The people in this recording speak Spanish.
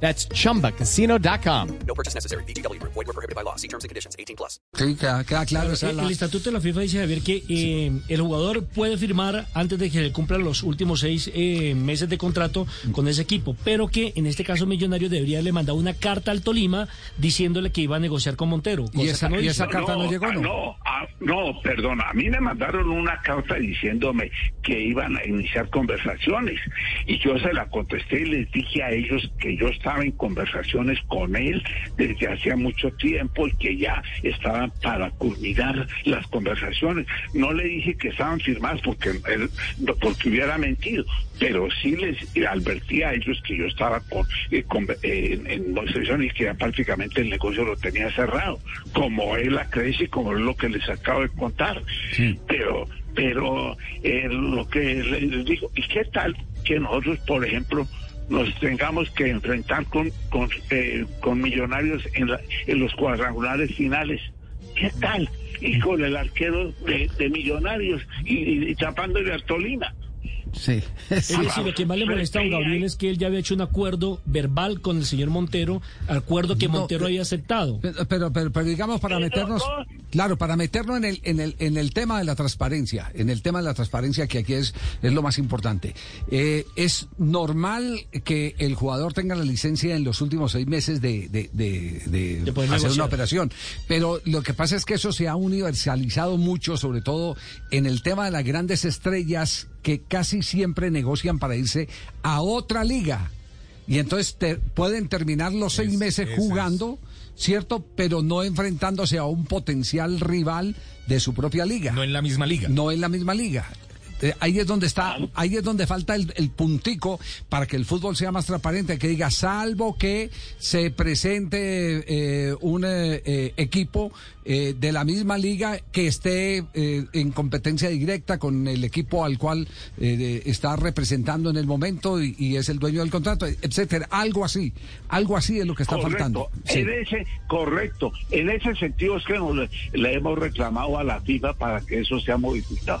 That's chumbacasino.com. No purchase necessary. BGW. Void were prohibited by law. See terms and conditions. 18 plus. Sí, queda, queda claro. esa es El, la- el estatuto de la FIFA dice, Javier, que eh, el jugador puede firmar antes de que le cumplan los últimos seis eh, meses de contrato con ese equipo, pero que en este caso Millonario debería haberle mandado una carta al Tolima diciéndole que iba a negociar con Montero. cosa ¿Y esa, no y esa carta no, llegó, ah, ¿no? No, ah, no, perdón, a mí me mandaron una carta diciéndome que iban a iniciar conversaciones y yo se la contesté y les dije a ellos que yo estaba en conversaciones con él desde hacía mucho tiempo y que ya estaban para culminar las conversaciones. No le dije que estaban firmadas porque él, porque hubiera mentido, pero sí les advertí a ellos que yo estaba con, eh, con- eh, en, negociaciones y que ya prácticamente el negocio lo tenía cerrado, como él la crece y como es lo que les acabo de contar. Pero, pero eh, lo que les digo, ¿y qué tal que nosotros, por ejemplo, nos tengamos que enfrentar con, con, eh, con millonarios en, la- en los cuadrangulares finales? ¿Qué tal? Y con el arquero de, de millonarios y, y, y tapándole a Tolima. Sí. Es decir, lo que más le molesta a don Gabriel es que él ya había hecho un acuerdo verbal con el señor Montero, acuerdo que No, Montero había aceptado. Pero, pero, pero, pero digamos para meternos, no. Claro, para meternos en el, en el, en el tema de la transparencia, en el tema de la transparencia que aquí es, es lo más importante. Eh, es normal que el jugador tenga la licencia en los últimos seis meses de, de, de, de hacer negociar. una operación, pero lo que pasa es que eso se ha universalizado mucho, sobre todo en el tema de las grandes estrellas que casi siempre negocian para irse a otra liga. Y entonces te- pueden terminar los seis meses jugando, ¿cierto? Pero no enfrentándose a un potencial rival de su propia liga. No en la misma liga. No en la misma liga. Eh, ahí es donde está, ahí es donde falta el, el puntico para que el fútbol sea más transparente, que diga, salvo que se presente eh, un eh, eh, equipo eh, de la misma liga que esté eh, en competencia directa con el equipo al cual eh, está representando en el momento y, y es el dueño del contrato, etcétera. Algo así, algo así es lo que está faltando. Sí. En ese, correcto. En ese sentido es que nos le hemos reclamado a la FIFA para que eso sea modificado.